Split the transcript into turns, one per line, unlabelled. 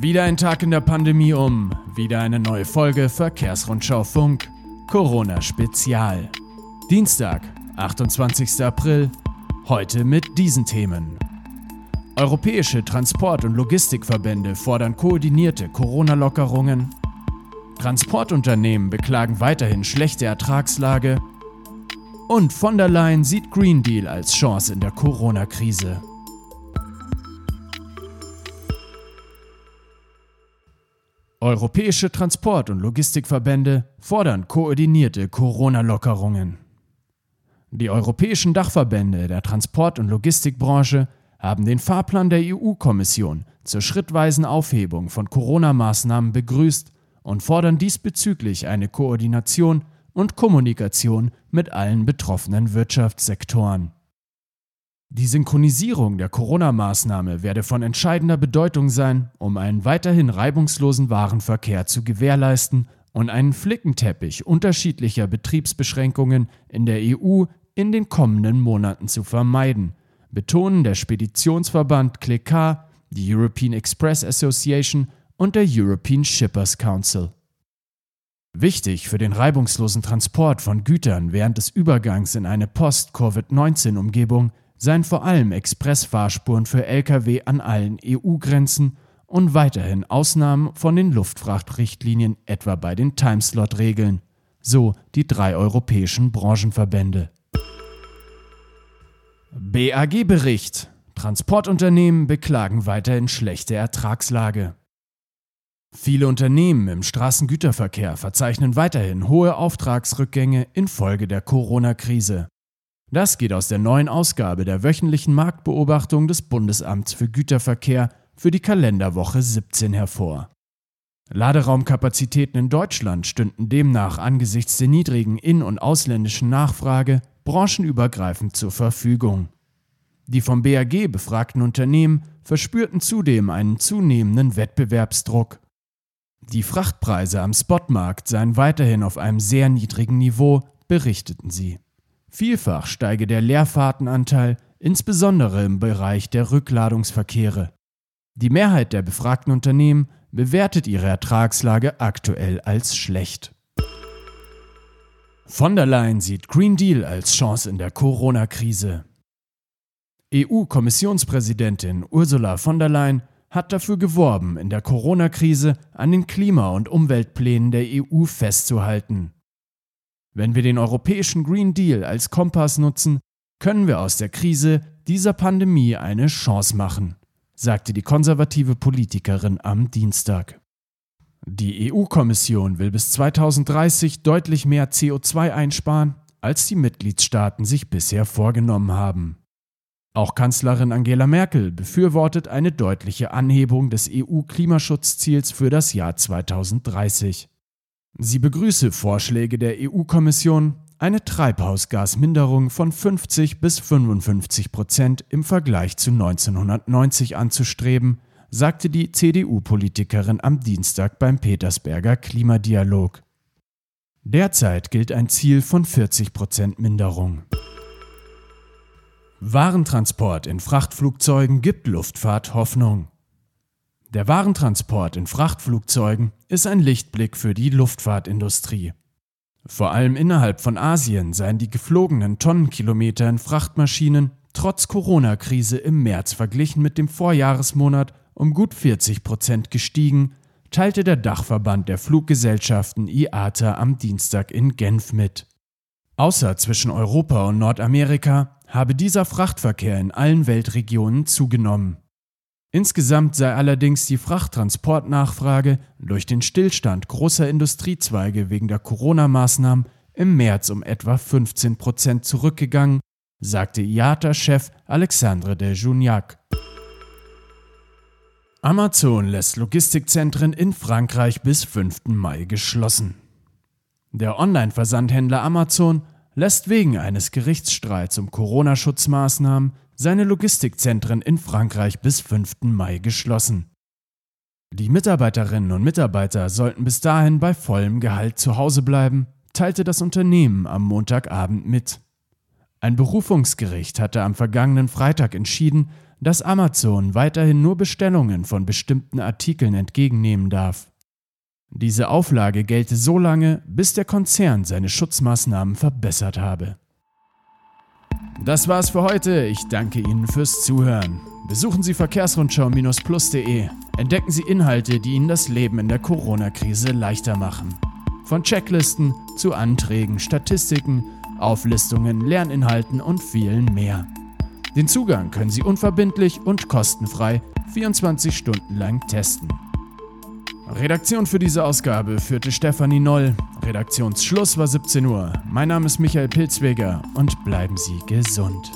Wieder ein Tag in der Pandemie um, wieder eine neue Folge Verkehrsrundschau Funk, Corona Spezial. Dienstag, 28. April, heute mit diesen Themen. Europäische Transport- und Logistikverbände fordern koordinierte Corona-Lockerungen. Transportunternehmen beklagen weiterhin schlechte Ertragslage. Und von der Leyen sieht Green Deal als Chance in der Corona-Krise. Europäische Transport- und Logistikverbände fordern koordinierte Corona-Lockerungen. Die europäischen Dachverbände der Transport- und Logistikbranche haben den Fahrplan der EU-Kommission zur schrittweisen Aufhebung von Corona-Maßnahmen begrüßt und fordern diesbezüglich eine Koordination und Kommunikation mit allen betroffenen Wirtschaftssektoren. Die Synchronisierung der Corona-Maßnahme werde von entscheidender Bedeutung sein, um einen weiterhin reibungslosen Warenverkehr zu gewährleisten und einen Flickenteppich unterschiedlicher Betriebsbeschränkungen in der EU in den kommenden Monaten zu vermeiden, betonen der Speditionsverband CLECA, die European Express Association und der European Shippers Council. Wichtig für den reibungslosen Transport von Gütern während des Übergangs in eine Post-Covid-19-Umgebung seien vor allem Expressfahrspuren für Lkw an allen EU-Grenzen und weiterhin Ausnahmen von den Luftfrachtrichtlinien etwa bei den Timeslot-Regeln, so die drei europäischen Branchenverbände. BAG-Bericht Transportunternehmen beklagen weiterhin schlechte Ertragslage. Viele Unternehmen im Straßengüterverkehr verzeichnen weiterhin hohe Auftragsrückgänge infolge der Corona-Krise. Das geht aus der neuen Ausgabe der wöchentlichen Marktbeobachtung des Bundesamts für Güterverkehr für die Kalenderwoche 17 hervor. Laderaumkapazitäten in Deutschland stünden demnach angesichts der niedrigen in- und ausländischen Nachfrage branchenübergreifend zur Verfügung. Die vom BAG befragten Unternehmen verspürten zudem einen zunehmenden Wettbewerbsdruck. Die Frachtpreise am Spotmarkt seien weiterhin auf einem sehr niedrigen Niveau, berichteten sie. Vielfach steige der Leerfahrtenanteil, insbesondere im Bereich der Rückladungsverkehre. Die Mehrheit der befragten Unternehmen bewertet ihre Ertragslage aktuell als schlecht. Von der Leyen sieht Green Deal als Chance in der Corona-Krise. EU-Kommissionspräsidentin Ursula von der Leyen hat dafür geworben, in der Corona-Krise an den Klima- und Umweltplänen der EU festzuhalten. Wenn wir den europäischen Green Deal als Kompass nutzen, können wir aus der Krise dieser Pandemie eine Chance machen, sagte die konservative Politikerin am Dienstag. Die EU-Kommission will bis 2030 deutlich mehr CO2 einsparen, als die Mitgliedstaaten sich bisher vorgenommen haben. Auch Kanzlerin Angela Merkel befürwortet eine deutliche Anhebung des EU-Klimaschutzziels für das Jahr 2030. Sie begrüße Vorschläge der EU-Kommission, eine Treibhausgasminderung von 50 bis 55 Prozent im Vergleich zu 1990 anzustreben, sagte die CDU-Politikerin am Dienstag beim Petersberger Klimadialog. Derzeit gilt ein Ziel von 40 Prozent Minderung. Warentransport in Frachtflugzeugen gibt Luftfahrt Hoffnung. Der Warentransport in Frachtflugzeugen ist ein Lichtblick für die Luftfahrtindustrie. Vor allem innerhalb von Asien seien die geflogenen Tonnenkilometer in Frachtmaschinen trotz Corona-Krise im März verglichen mit dem Vorjahresmonat um gut 40 Prozent gestiegen, teilte der Dachverband der Fluggesellschaften IATA am Dienstag in Genf mit. Außer zwischen Europa und Nordamerika habe dieser Frachtverkehr in allen Weltregionen zugenommen. Insgesamt sei allerdings die Frachttransportnachfrage durch den Stillstand großer Industriezweige wegen der Corona-Maßnahmen im März um etwa 15 Prozent zurückgegangen, sagte IATA-Chef Alexandre de Juniac. Amazon lässt Logistikzentren in Frankreich bis 5. Mai geschlossen. Der Online-Versandhändler Amazon lässt wegen eines Gerichtsstreits um Corona-Schutzmaßnahmen seine Logistikzentren in Frankreich bis 5. Mai geschlossen. Die Mitarbeiterinnen und Mitarbeiter sollten bis dahin bei vollem Gehalt zu Hause bleiben, teilte das Unternehmen am Montagabend mit. Ein Berufungsgericht hatte am vergangenen Freitag entschieden, dass Amazon weiterhin nur Bestellungen von bestimmten Artikeln entgegennehmen darf. Diese Auflage gelte so lange, bis der Konzern seine Schutzmaßnahmen verbessert habe. Das war's für heute. Ich danke Ihnen fürs Zuhören. Besuchen Sie verkehrsrundschau-plus.de. Entdecken Sie Inhalte, die Ihnen das Leben in der Corona-Krise leichter machen. Von Checklisten zu Anträgen, Statistiken, Auflistungen, Lerninhalten und vielen mehr. Den Zugang können Sie unverbindlich und kostenfrei 24 Stunden lang testen. Redaktion für diese Ausgabe führte Stefanie Noll. Redaktionsschluss war 17 Uhr. Mein Name ist Michael Pilzweger und bleiben Sie gesund.